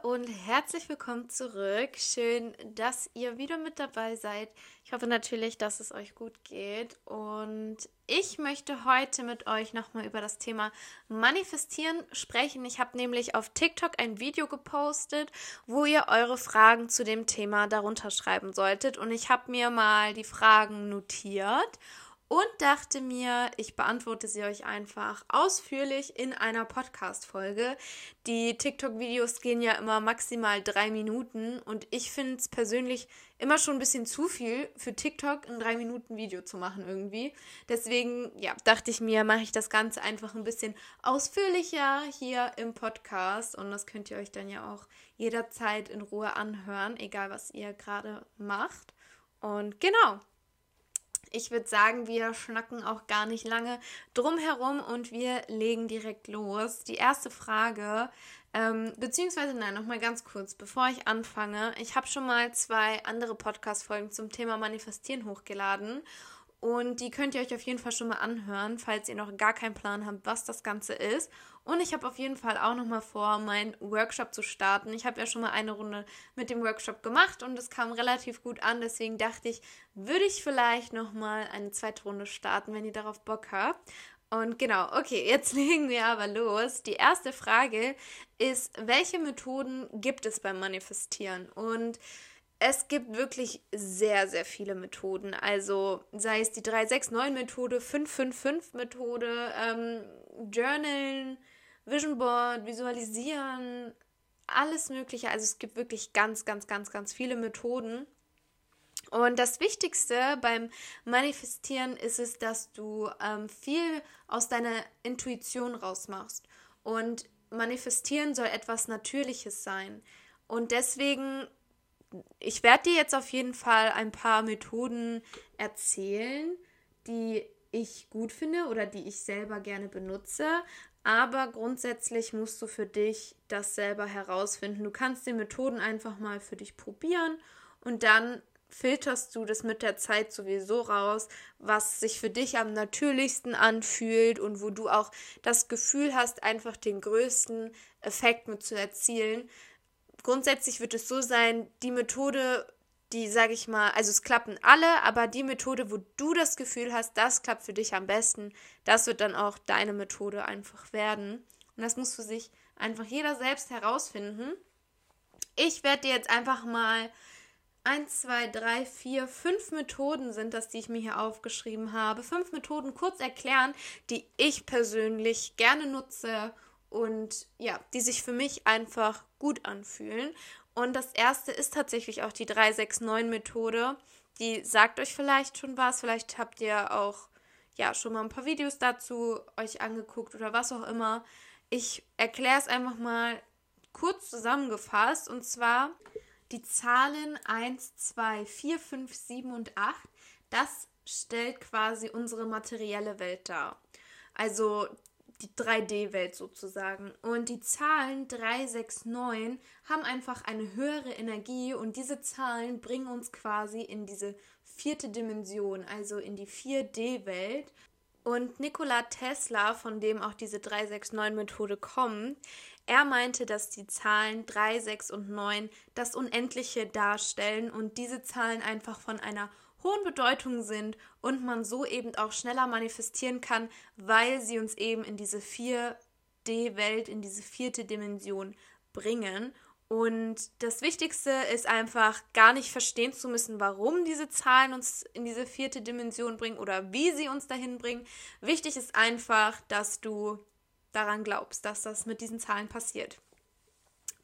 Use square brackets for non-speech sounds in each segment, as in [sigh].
Und herzlich willkommen zurück. Schön, dass ihr wieder mit dabei seid. Ich hoffe natürlich, dass es euch gut geht und ich möchte heute mit euch nochmal über das Thema Manifestieren sprechen. Ich habe nämlich auf TikTok ein Video gepostet, wo ihr eure Fragen zu dem Thema darunter schreiben solltet und ich habe mir mal die Fragen notiert und dachte mir, ich beantworte sie euch einfach ausführlich in einer Podcast-Folge. Die TikTok-Videos gehen ja immer maximal drei Minuten und ich finde es persönlich immer schon ein bisschen zu viel für TikTok ein drei Minuten Video zu machen irgendwie. Deswegen, ja, dachte ich mir, mache ich das Ganze einfach ein bisschen ausführlicher hier im Podcast und das könnt ihr euch dann ja auch jederzeit in Ruhe anhören, egal was ihr gerade macht. Und genau, ich würde sagen, wir schnacken auch gar nicht lange drum herum und wir legen direkt los. Die erste Frage, ähm, beziehungsweise nein, nochmal ganz kurz, bevor ich anfange. Ich habe schon mal zwei andere Podcast-Folgen zum Thema Manifestieren hochgeladen und die könnt ihr euch auf jeden Fall schon mal anhören, falls ihr noch gar keinen Plan habt, was das Ganze ist. Und ich habe auf jeden Fall auch noch mal vor, meinen Workshop zu starten. Ich habe ja schon mal eine Runde mit dem Workshop gemacht und es kam relativ gut an. Deswegen dachte ich, würde ich vielleicht noch mal eine zweite Runde starten, wenn ihr darauf Bock habt. Und genau, okay, jetzt [laughs] legen wir aber los. Die erste Frage ist, welche Methoden gibt es beim Manifestieren? Und es gibt wirklich sehr, sehr viele Methoden. Also sei es die 369-Methode, 555-Methode, ähm, Journalen, Vision Board, Visualisieren, alles Mögliche. Also es gibt wirklich ganz, ganz, ganz, ganz viele Methoden. Und das Wichtigste beim Manifestieren ist es, dass du ähm, viel aus deiner Intuition rausmachst. Und Manifestieren soll etwas Natürliches sein. Und deswegen ich werde dir jetzt auf jeden Fall ein paar Methoden erzählen, die ich gut finde oder die ich selber gerne benutze. Aber grundsätzlich musst du für dich das selber herausfinden. Du kannst die Methoden einfach mal für dich probieren und dann filterst du das mit der Zeit sowieso raus, was sich für dich am natürlichsten anfühlt und wo du auch das Gefühl hast, einfach den größten Effekt mit zu erzielen grundsätzlich wird es so sein, die Methode, die, sage ich mal, also es klappen alle, aber die Methode, wo du das Gefühl hast, das klappt für dich am besten, das wird dann auch deine Methode einfach werden. Und das muss für sich einfach jeder selbst herausfinden. Ich werde dir jetzt einfach mal 1, 2, 3, 4, 5 Methoden sind das, die ich mir hier aufgeschrieben habe. Fünf Methoden kurz erklären, die ich persönlich gerne nutze und ja, die sich für mich einfach gut anfühlen. Und das erste ist tatsächlich auch die 369-Methode. Die sagt euch vielleicht schon was. Vielleicht habt ihr auch ja schon mal ein paar Videos dazu euch angeguckt oder was auch immer. Ich erkläre es einfach mal kurz zusammengefasst. Und zwar die Zahlen 1, 2, 4, 5, 7 und 8. Das stellt quasi unsere materielle Welt dar. Also die 3D-Welt sozusagen. Und die Zahlen 3, 6, 9 haben einfach eine höhere Energie und diese Zahlen bringen uns quasi in diese vierte Dimension, also in die 4D-Welt. Und Nikola Tesla, von dem auch diese 369-Methode kommt, er meinte, dass die Zahlen 3, 6 und 9 das Unendliche darstellen und diese Zahlen einfach von einer hohen Bedeutung sind und man so eben auch schneller manifestieren kann, weil sie uns eben in diese 4D-Welt, in diese vierte Dimension bringen. Und das Wichtigste ist einfach gar nicht verstehen zu müssen, warum diese Zahlen uns in diese vierte Dimension bringen oder wie sie uns dahin bringen. Wichtig ist einfach, dass du daran glaubst, dass das mit diesen Zahlen passiert.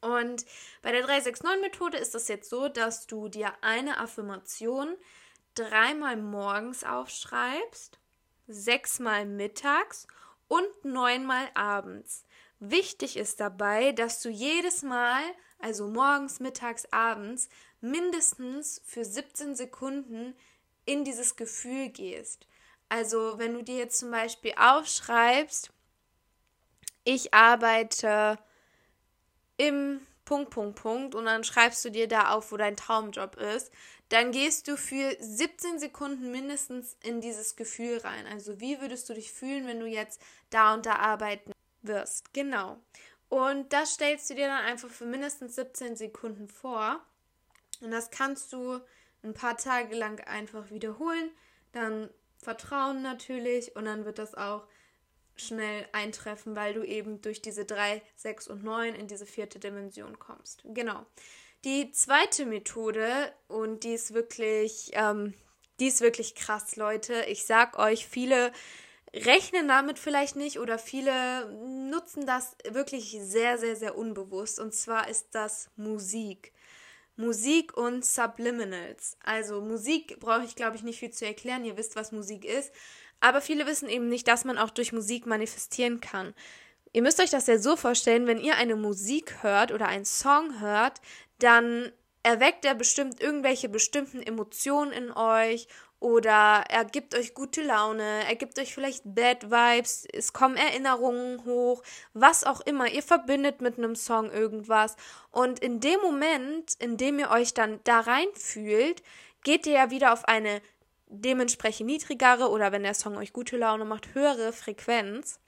Und bei der 369-Methode ist das jetzt so, dass du dir eine Affirmation dreimal morgens aufschreibst, sechsmal mittags und neunmal abends. Wichtig ist dabei, dass du jedes Mal, also morgens, mittags, abends, mindestens für 17 Sekunden in dieses Gefühl gehst. Also wenn du dir jetzt zum Beispiel aufschreibst, ich arbeite im Punkt, Punkt, Punkt und dann schreibst du dir da auf, wo dein Traumjob ist, dann gehst du für 17 Sekunden mindestens in dieses Gefühl rein. Also wie würdest du dich fühlen, wenn du jetzt da und da arbeiten wirst? Genau. Und das stellst du dir dann einfach für mindestens 17 Sekunden vor. Und das kannst du ein paar Tage lang einfach wiederholen. Dann Vertrauen natürlich und dann wird das auch schnell eintreffen, weil du eben durch diese 3, 6 und 9 in diese vierte Dimension kommst. Genau. Die zweite Methode, und die ist wirklich, ähm, die ist wirklich krass, Leute. Ich sag euch, viele rechnen damit vielleicht nicht oder viele nutzen das wirklich sehr, sehr, sehr unbewusst. Und zwar ist das Musik. Musik und Subliminals. Also Musik brauche ich, glaube ich, nicht viel zu erklären. Ihr wisst, was Musik ist. Aber viele wissen eben nicht, dass man auch durch Musik manifestieren kann. Ihr müsst euch das ja so vorstellen, wenn ihr eine Musik hört oder einen Song hört, dann erweckt er bestimmt irgendwelche bestimmten Emotionen in euch oder er gibt euch gute Laune, er gibt euch vielleicht Bad Vibes, es kommen Erinnerungen hoch, was auch immer. Ihr verbindet mit einem Song irgendwas. Und in dem Moment, in dem ihr euch dann da reinfühlt, geht ihr ja wieder auf eine dementsprechend niedrigere oder wenn der Song euch gute Laune macht, höhere Frequenz.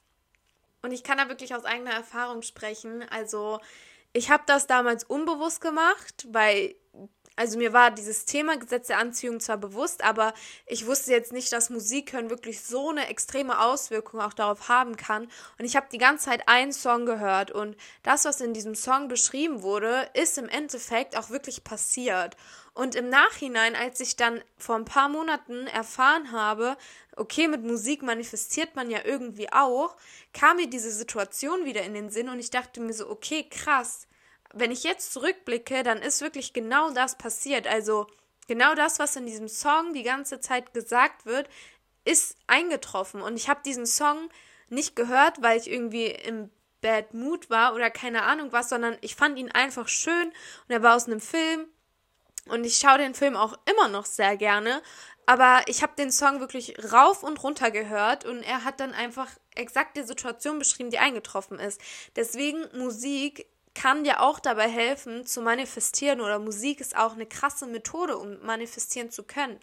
Und ich kann da wirklich aus eigener Erfahrung sprechen. Also ich habe das damals unbewusst gemacht, weil also mir war dieses Thema Gesetz der Anziehung zwar bewusst, aber ich wusste jetzt nicht, dass Musik hören wirklich so eine extreme Auswirkung auch darauf haben kann. Und ich habe die ganze Zeit einen Song gehört und das, was in diesem Song beschrieben wurde, ist im Endeffekt auch wirklich passiert. Und im Nachhinein, als ich dann vor ein paar Monaten erfahren habe, okay, mit Musik manifestiert man ja irgendwie auch, kam mir diese Situation wieder in den Sinn und ich dachte mir so, okay, krass. Wenn ich jetzt zurückblicke, dann ist wirklich genau das passiert. Also genau das, was in diesem Song die ganze Zeit gesagt wird, ist eingetroffen. Und ich habe diesen Song nicht gehört, weil ich irgendwie im Bad Mood war oder keine Ahnung was, sondern ich fand ihn einfach schön und er war aus einem Film und ich schaue den Film auch immer noch sehr gerne. Aber ich habe den Song wirklich rauf und runter gehört und er hat dann einfach exakt die Situation beschrieben, die eingetroffen ist. Deswegen Musik kann dir auch dabei helfen zu manifestieren oder Musik ist auch eine krasse Methode, um manifestieren zu können.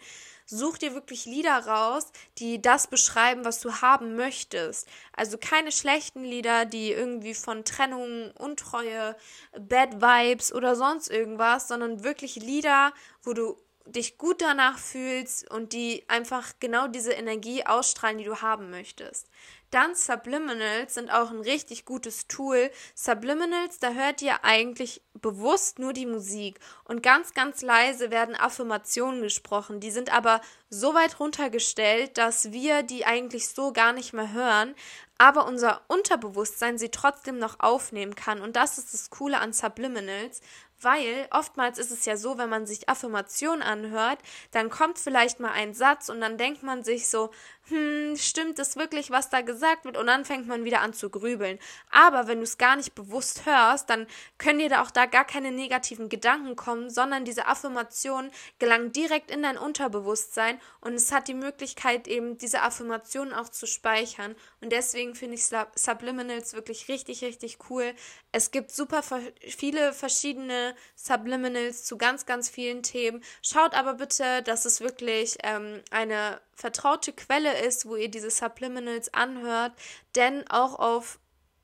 Such dir wirklich Lieder raus, die das beschreiben, was du haben möchtest. Also keine schlechten Lieder, die irgendwie von Trennung, Untreue, Bad Vibes oder sonst irgendwas, sondern wirklich Lieder, wo du dich gut danach fühlst und die einfach genau diese Energie ausstrahlen, die du haben möchtest. Dann Subliminals sind auch ein richtig gutes Tool. Subliminals, da hört ihr eigentlich bewusst nur die Musik und ganz, ganz leise werden Affirmationen gesprochen. Die sind aber so weit runtergestellt, dass wir die eigentlich so gar nicht mehr hören, aber unser Unterbewusstsein sie trotzdem noch aufnehmen kann. Und das ist das Coole an Subliminals, weil oftmals ist es ja so, wenn man sich Affirmationen anhört, dann kommt vielleicht mal ein Satz und dann denkt man sich so, hm, stimmt das wirklich, was da gesagt wird? Und dann fängt man wieder an zu grübeln. Aber wenn du es gar nicht bewusst hörst, dann können dir da auch da gar keine negativen Gedanken kommen, sondern diese Affirmation gelangt direkt in dein Unterbewusstsein und es hat die Möglichkeit eben diese Affirmationen auch zu speichern. Und deswegen finde ich Subliminals wirklich richtig, richtig cool. Es gibt super viele verschiedene Subliminals zu ganz, ganz vielen Themen. Schaut aber bitte, dass es wirklich ähm, eine vertraute Quelle ist, wo ihr diese Subliminals anhört, denn auch auf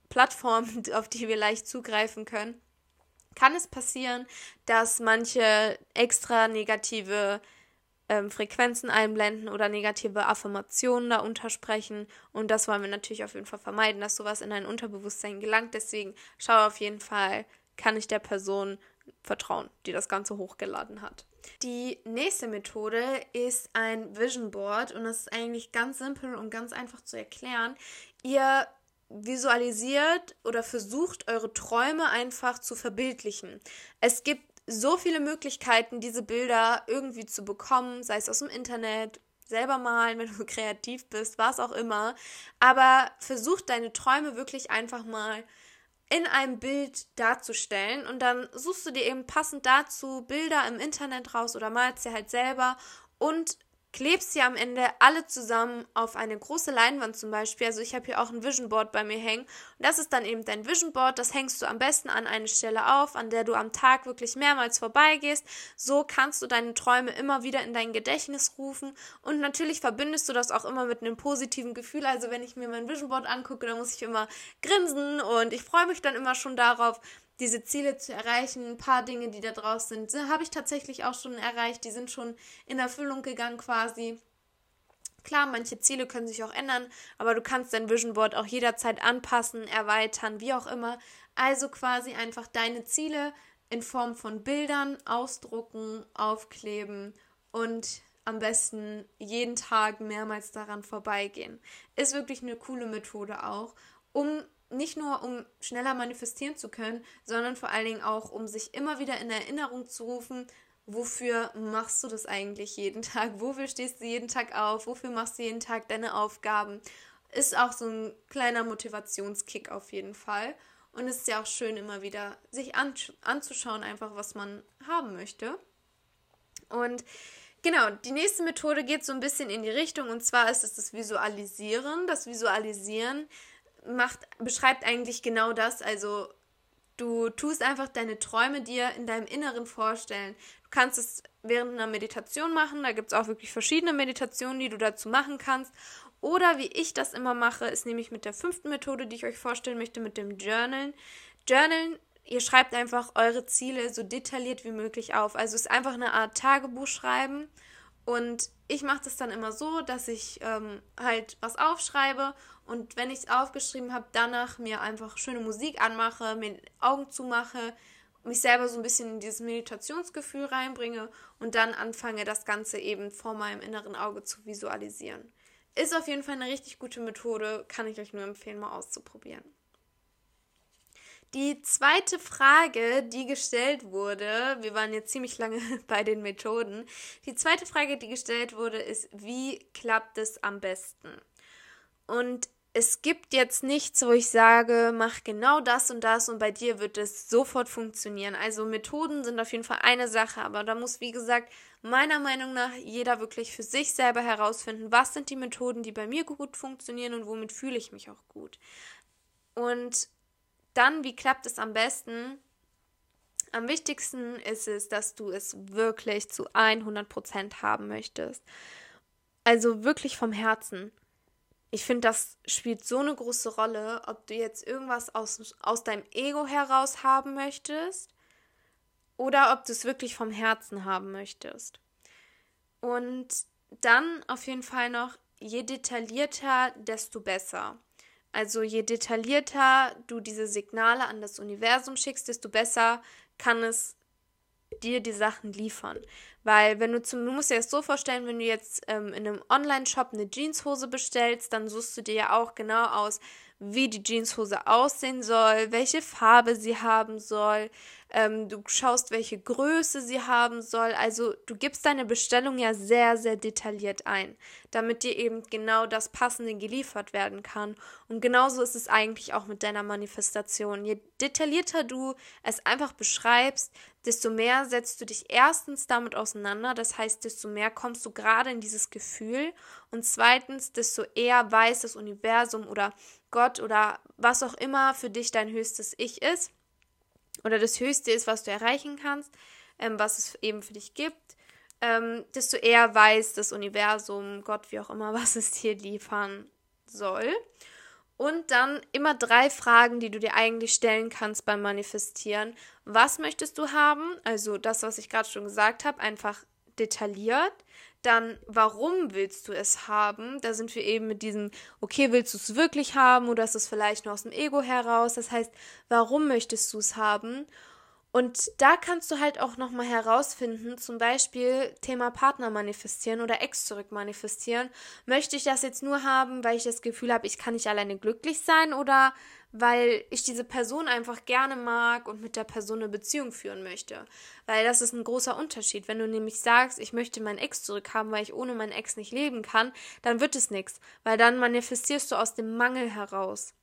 Plattformen, [laughs] auf die wir leicht zugreifen können, kann es passieren, dass manche extra negative ähm, Frequenzen einblenden oder negative Affirmationen da untersprechen. Und das wollen wir natürlich auf jeden Fall vermeiden, dass sowas in dein Unterbewusstsein gelangt. Deswegen schau auf jeden Fall, kann ich der Person vertrauen, die das Ganze hochgeladen hat. Die nächste Methode ist ein Vision Board und das ist eigentlich ganz simpel und ganz einfach zu erklären. Ihr visualisiert oder versucht eure Träume einfach zu verbildlichen. Es gibt so viele Möglichkeiten, diese Bilder irgendwie zu bekommen, sei es aus dem Internet, selber malen, [laughs] wenn du kreativ bist, was auch immer. Aber versucht deine Träume wirklich einfach mal in einem Bild darzustellen und dann suchst du dir eben passend dazu Bilder im Internet raus oder malst sie halt selber und klebst sie am Ende alle zusammen auf eine große Leinwand zum Beispiel. Also ich habe hier auch ein Vision Board bei mir hängen. Und das ist dann eben dein Vision Board. Das hängst du am besten an eine Stelle auf, an der du am Tag wirklich mehrmals vorbeigehst. So kannst du deine Träume immer wieder in dein Gedächtnis rufen. Und natürlich verbindest du das auch immer mit einem positiven Gefühl. Also wenn ich mir mein Vision Board angucke, dann muss ich immer grinsen und ich freue mich dann immer schon darauf, diese Ziele zu erreichen. Ein paar Dinge, die da draus sind, habe ich tatsächlich auch schon erreicht. Die sind schon in Erfüllung gegangen quasi. Klar, manche Ziele können sich auch ändern, aber du kannst dein Vision Board auch jederzeit anpassen, erweitern, wie auch immer. Also quasi einfach deine Ziele in Form von Bildern ausdrucken, aufkleben und am besten jeden Tag mehrmals daran vorbeigehen. Ist wirklich eine coole Methode auch, um nicht nur um schneller manifestieren zu können, sondern vor allen Dingen auch, um sich immer wieder in Erinnerung zu rufen, wofür machst du das eigentlich jeden Tag? [laughs] Wofür stehst du jeden Tag auf? Wofür machst du jeden Tag deine Aufgaben? Ist auch so ein kleiner Motivationskick auf jeden Fall. Und es ist ja auch schön, immer wieder sich an, anzuschauen, einfach was man haben möchte. Und genau, die nächste Methode geht so ein bisschen in die Richtung, und zwar ist es das Visualisieren. Das Visualisieren macht, beschreibt eigentlich genau das. Also du tust einfach deine Träume dir in deinem Inneren vorstellen. Du kannst es während einer Meditation machen. Da gibt es auch wirklich verschiedene Meditationen, die du dazu machen kannst. Oder wie ich das immer mache, ist nämlich mit der fünften Methode, die ich euch vorstellen möchte, mit dem Journalen. Journalen, ihr schreibt einfach eure Ziele so detailliert wie möglich auf. Also es ist einfach eine Art Tagebuch schreiben. Und ich mache das dann immer so, dass ich ähm, halt was aufschreibe und wenn ich es aufgeschrieben habe, danach mir einfach schöne Musik anmache, mir Augen zumache, mich selber so ein bisschen in dieses Meditationsgefühl reinbringe und dann anfange, das Ganze eben vor meinem inneren Auge zu visualisieren. Ist auf jeden Fall eine richtig gute Methode, kann ich euch nur empfehlen, mal auszuprobieren. Die zweite Frage, die gestellt wurde, wir waren jetzt ziemlich lange [laughs] bei den Methoden. Die zweite Frage, die gestellt wurde, ist, wie klappt es am besten? Und es gibt jetzt nichts, wo ich sage, mach genau das und das und bei dir wird es sofort funktionieren. Also Methoden sind auf jeden Fall eine Sache, aber da muss, wie gesagt, meiner Meinung nach jeder wirklich für sich selber herausfinden, was sind die Methoden, die bei mir gut funktionieren und womit fühle ich mich auch gut. Und dann, wie klappt es am besten? Am wichtigsten ist es, dass du es wirklich zu 100% haben möchtest. Also wirklich vom Herzen ich finde, das spielt so eine große Rolle, ob du jetzt irgendwas aus, aus deinem Ego heraus haben möchtest oder ob du es wirklich vom Herzen haben möchtest. Und dann auf jeden Fall noch, je detaillierter, desto besser. Also je detaillierter du diese Signale an das Universum schickst, desto besser kann es dir die Sachen liefern. Weil wenn du zum, du musst dir das so vorstellen, wenn du jetzt ähm, in einem Online-Shop eine Jeanshose bestellst, dann suchst du dir ja auch genau aus, wie die Jeanshose aussehen soll, welche Farbe sie haben soll, ähm, du schaust, welche Größe sie haben soll. Also du gibst deine Bestellung ja sehr, sehr detailliert ein, damit dir eben genau das Passende geliefert werden kann. Und genauso ist es eigentlich auch mit deiner Manifestation. Je detaillierter du es einfach beschreibst, desto mehr setzt du dich erstens damit auseinander. Das heißt, desto mehr kommst du gerade in dieses Gefühl. Und zweitens, desto eher weiß das Universum oder Gott oder was auch immer für dich dein höchstes Ich ist oder das Höchste ist, was du erreichen kannst, ähm, was es eben für dich gibt, ähm, desto eher weiß das Universum, Gott, wie auch immer, [laughs] was es dir liefern soll. Und dann immer drei Fragen, die du dir eigentlich stellen kannst beim Manifestieren. Was möchtest du haben? Also das, was ich gerade schon gesagt habe, einfach detailliert. Dann, warum willst du es haben? Da sind wir eben mit diesem, okay, willst du es wirklich haben oder ist es vielleicht nur aus dem Ego heraus? Das heißt, warum möchtest du es haben? Und da kannst du halt auch nochmal herausfinden, zum Beispiel Thema Partner manifestieren oder Ex zurück manifestieren. Möchte ich das jetzt nur haben, weil ich das Gefühl habe, ich kann nicht alleine glücklich sein oder weil ich diese Person einfach gerne mag und mit der Person eine Beziehung führen möchte. Weil das ist ein großer Unterschied. Wenn du nämlich sagst, ich möchte meinen Ex zurückhaben, weil ich ohne meinen Ex nicht leben kann, dann wird es nichts. Weil dann manifestierst du aus dem Mangel heraus.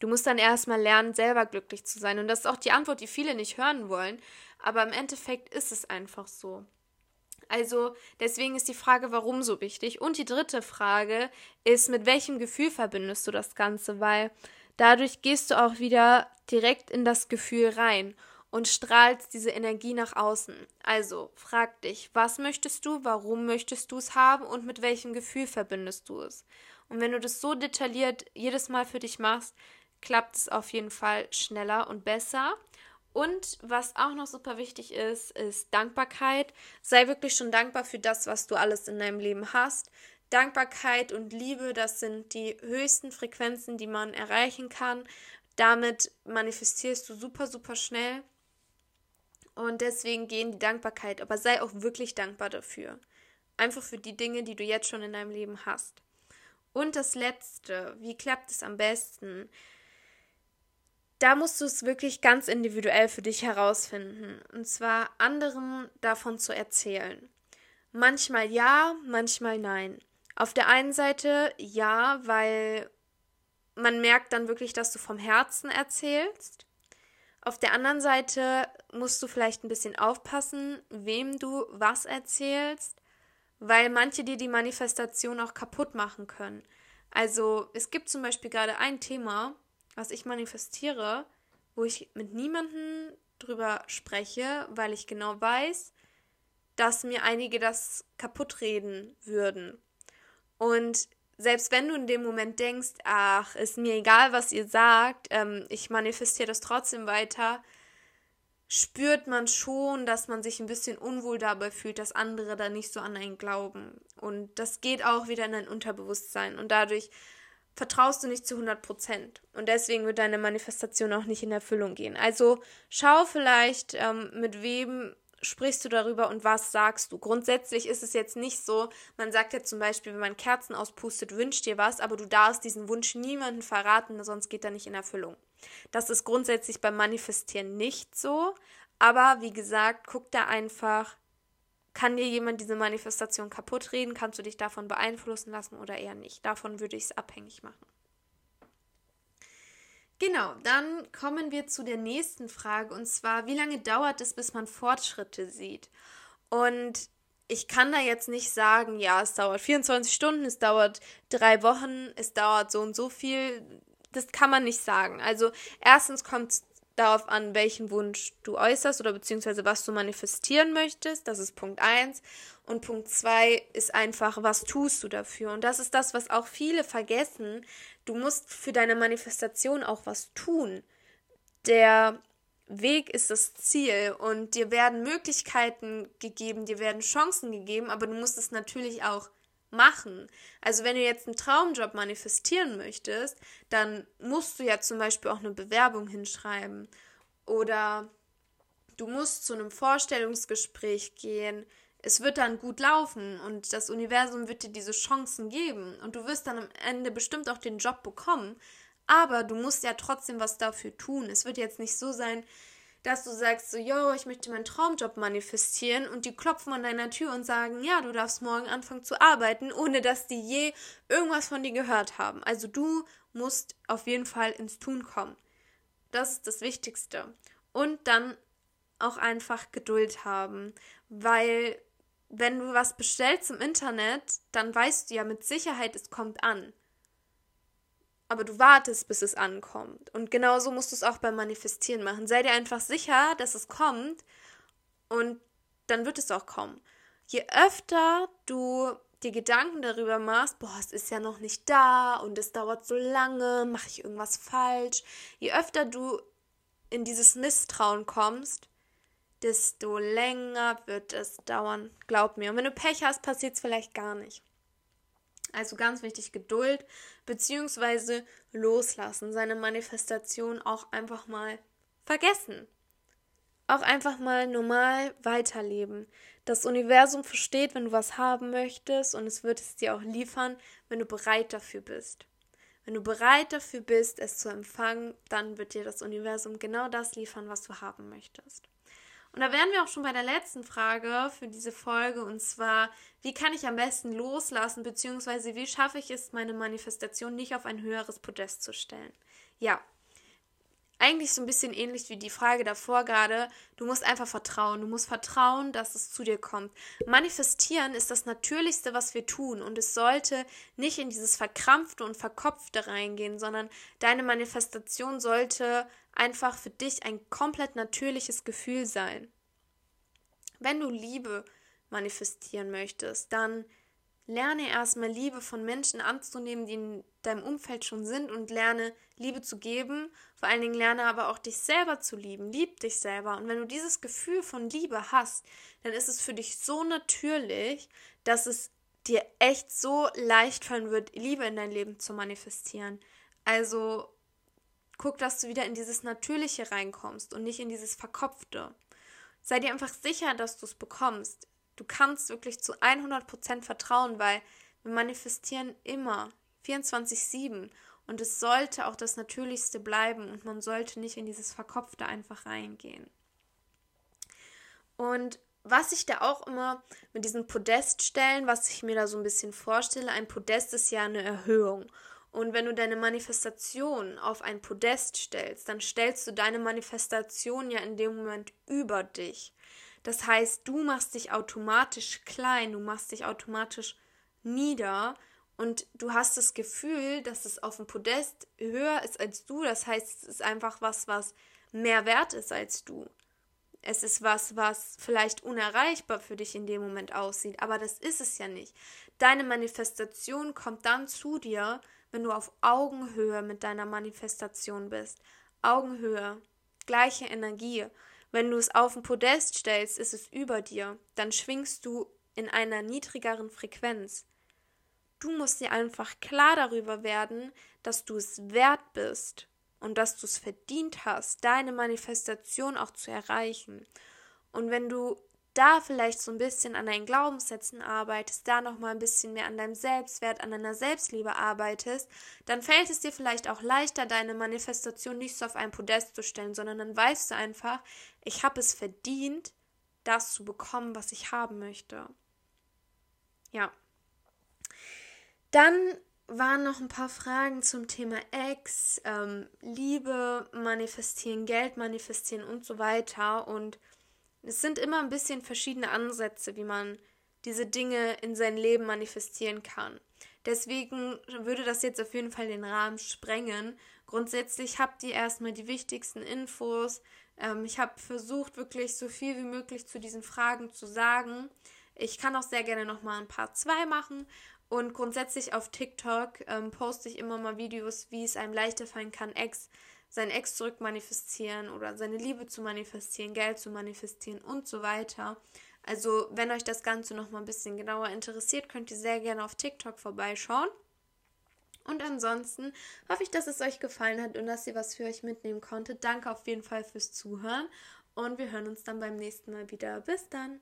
Du musst dann erstmal lernen, selber glücklich zu sein. Und das ist auch die Antwort, die viele nicht hören wollen. Aber im Endeffekt ist es einfach so. Also deswegen ist die Frage, warum so wichtig. Und die dritte Frage ist, mit welchem Gefühl verbindest du das Ganze? Weil dadurch gehst du auch wieder direkt in das Gefühl rein und strahlst diese Energie nach außen. Also frag dich, was möchtest du, warum möchtest du es haben und mit welchem Gefühl verbindest du es? Und wenn du das so detailliert jedes Mal für dich machst, klappt es auf jeden Fall schneller und besser. Und was auch noch super wichtig ist, ist Dankbarkeit. Sei wirklich schon dankbar für das, was du alles in deinem Leben hast. Dankbarkeit und Liebe, das sind die höchsten Frequenzen, die man erreichen kann. Damit manifestierst du super, super schnell. Und deswegen gehen die Dankbarkeit. Aber sei auch wirklich dankbar dafür. Einfach für die Dinge, die du jetzt schon in deinem Leben hast. Und das Letzte, wie klappt es am besten? Da musst du es wirklich ganz individuell für dich herausfinden. Und zwar anderen davon zu erzählen. Manchmal ja, manchmal nein. Auf der einen Seite ja, weil man merkt dann wirklich, dass du vom Herzen erzählst. Auf der anderen Seite musst du vielleicht ein bisschen aufpassen, wem du was erzählst, weil manche dir die Manifestation auch kaputt machen können. Also es gibt zum Beispiel gerade ein Thema, was ich manifestiere, wo ich mit niemandem drüber spreche, weil ich genau weiß, dass mir einige das kaputt reden würden. Und selbst wenn du in dem Moment denkst, ach, ist mir egal, was ihr sagt, ähm, ich manifestiere das trotzdem weiter, spürt man schon, dass man sich ein bisschen unwohl dabei fühlt, dass andere da nicht so an einen glauben. Und das geht auch wieder in dein Unterbewusstsein. Und dadurch vertraust du nicht zu 100 Prozent. Und deswegen wird deine Manifestation auch nicht in Erfüllung gehen. Also schau vielleicht, ähm, mit wem sprichst du darüber und was sagst du. Grundsätzlich ist es jetzt nicht so, man sagt ja zum Beispiel, wenn man Kerzen auspustet, wünscht dir was, aber du darfst diesen Wunsch niemandem verraten, sonst geht er nicht in Erfüllung. Das ist grundsätzlich beim Manifestieren nicht so, aber wie gesagt, guck da einfach, kann dir jemand diese Manifestation kaputt reden? Kannst du dich davon beeinflussen lassen oder eher nicht? Davon würde ich es abhängig machen. Genau, dann kommen wir zu der nächsten Frage und zwar, wie lange dauert es, bis man Fortschritte sieht? Und ich kann da jetzt nicht sagen, ja, es dauert 24 Stunden, es dauert drei Wochen, es dauert so und so viel. Das kann man nicht sagen. Also erstens kommt es darauf an, welchen Wunsch du äußerst oder beziehungsweise was du manifestieren möchtest. Das ist Punkt 1. Und Punkt 2 ist einfach, was tust du dafür? Und das ist das, was auch viele vergessen. Du musst für deine Manifestation auch was tun. Der Weg ist das Ziel und dir werden Möglichkeiten gegeben, dir werden Chancen gegeben, aber du musst es natürlich auch machen. Also wenn du jetzt einen Traumjob manifestieren möchtest, dann musst du ja zum Beispiel auch eine Bewerbung hinschreiben oder du musst zu einem Vorstellungsgespräch gehen. Es wird dann gut laufen und das Universum wird dir diese Chancen geben und du wirst dann am Ende bestimmt auch den Job bekommen. Aber du musst ja trotzdem was dafür tun. Es wird jetzt nicht so sein, dass du sagst so, yo, ich möchte meinen Traumjob manifestieren und die klopfen an deiner Tür und sagen, ja, du darfst morgen anfangen zu arbeiten, ohne dass die je irgendwas von dir gehört haben. Also du musst auf jeden Fall ins Tun kommen. Das ist das Wichtigste. Und dann auch einfach Geduld haben, weil wenn du was bestellst im Internet, dann weißt du ja mit Sicherheit, es kommt an aber du wartest, bis es ankommt. Und genauso musst du es auch beim Manifestieren machen. Sei dir einfach sicher, dass es kommt und dann wird es auch kommen. Je öfter du dir Gedanken darüber machst, boah, es ist ja noch nicht da und es dauert so lange, mache ich irgendwas falsch, je öfter du in dieses Misstrauen kommst, desto länger wird es dauern. Glaub mir. Und wenn du Pech hast, passiert es vielleicht gar nicht. Also ganz wichtig, Geduld beziehungsweise loslassen, seine Manifestation auch einfach mal vergessen. Auch einfach mal normal weiterleben. Das Universum versteht, wenn du was haben möchtest und es wird es dir auch liefern, wenn du bereit dafür bist. Wenn du bereit dafür bist, es zu empfangen, dann wird dir das Universum genau das liefern, was du haben möchtest. Und da wären wir auch schon bei der letzten Frage für diese Folge und zwar, wie kann ich am besten loslassen, beziehungsweise wie schaffe ich es, meine Manifestation nicht auf ein höheres Podest zu stellen? Ja, eigentlich so ein bisschen ähnlich wie die Frage davor gerade. Du musst einfach vertrauen. Du musst vertrauen, dass es zu dir kommt. Manifestieren ist das Natürlichste, was wir tun. Und es sollte nicht in dieses Verkrampfte und Verkopfte reingehen, sondern deine Manifestation sollte einfach für dich ein komplett natürliches Gefühl sein. Wenn du Liebe manifestieren möchtest, dann lerne erstmal Liebe von Menschen anzunehmen, die in deinem Umfeld schon sind und lerne Liebe zu geben. Vor allen Dingen lerne aber auch dich selber zu lieben. Lieb dich selber. Und wenn du dieses Gefühl von Liebe hast, dann ist es für dich so natürlich, dass es dir echt so leicht fallen wird, Liebe in dein Leben zu manifestieren. Also guck, dass du wieder in dieses Natürliche reinkommst und nicht in dieses Verkopfte. Sei dir einfach sicher, dass du es bekommst. Du kannst wirklich zu 100% vertrauen, weil wir manifestieren immer 24-7 und es sollte auch das Natürlichste bleiben und man sollte nicht in dieses Verkopfte einfach reingehen. Und was ich da auch immer mit diesen Podeststellen, was ich mir da so ein bisschen vorstelle, ein Podest ist ja eine Erhöhung. Und wenn du deine Manifestation auf ein Podest stellst, dann stellst du deine Manifestation ja in dem Moment über dich. Das heißt, du machst dich automatisch klein, du machst dich automatisch nieder und du hast das Gefühl, dass es auf dem Podest höher ist als du. Das heißt, es ist einfach was, was mehr wert ist als du. Es ist was, was vielleicht unerreichbar für dich in dem Moment aussieht, aber das ist es ja nicht. Deine Manifestation kommt dann zu dir, wenn du auf Augenhöhe mit deiner Manifestation bist. Augenhöhe, gleiche Energie. Wenn du es auf ein Podest stellst, ist es über dir. Dann schwingst du in einer niedrigeren Frequenz. Du musst dir einfach klar darüber werden, dass du es wert bist und dass du es verdient hast, deine Manifestation auch zu erreichen. Und wenn du da vielleicht so ein bisschen an deinen Glaubenssätzen arbeitest, da noch mal ein bisschen mehr an deinem Selbstwert, an deiner Selbstliebe arbeitest, dann fällt es dir vielleicht auch leichter, deine Manifestation nicht so auf ein Podest zu stellen, sondern dann weißt du einfach, ich habe es verdient, das zu bekommen, was ich haben möchte. Ja. Dann waren noch ein paar Fragen zum Thema Ex, ähm, Liebe manifestieren, Geld manifestieren und so weiter. Und es sind immer ein bisschen verschiedene Ansätze, wie man diese Dinge in sein Leben manifestieren kann. Deswegen würde das jetzt auf jeden Fall den Rahmen sprengen. Grundsätzlich habt ihr erstmal die wichtigsten Infos. Ähm, ich habe versucht, wirklich so viel wie möglich zu diesen Fragen zu sagen. Ich kann auch sehr gerne nochmal ein paar zwei machen. Und grundsätzlich auf TikTok ähm, poste ich immer mal Videos, wie es einem leichter fallen kann, Ex sein Ex zurück manifestieren oder seine Liebe zu manifestieren, Geld zu manifestieren und so weiter. Also, wenn euch das Ganze noch mal ein bisschen genauer interessiert, könnt ihr sehr gerne auf TikTok vorbeischauen. Und ansonsten hoffe ich, dass es euch gefallen hat und dass ihr was für euch mitnehmen konntet. Danke auf jeden Fall fürs Zuhören und wir hören uns dann beim nächsten Mal wieder. Bis dann!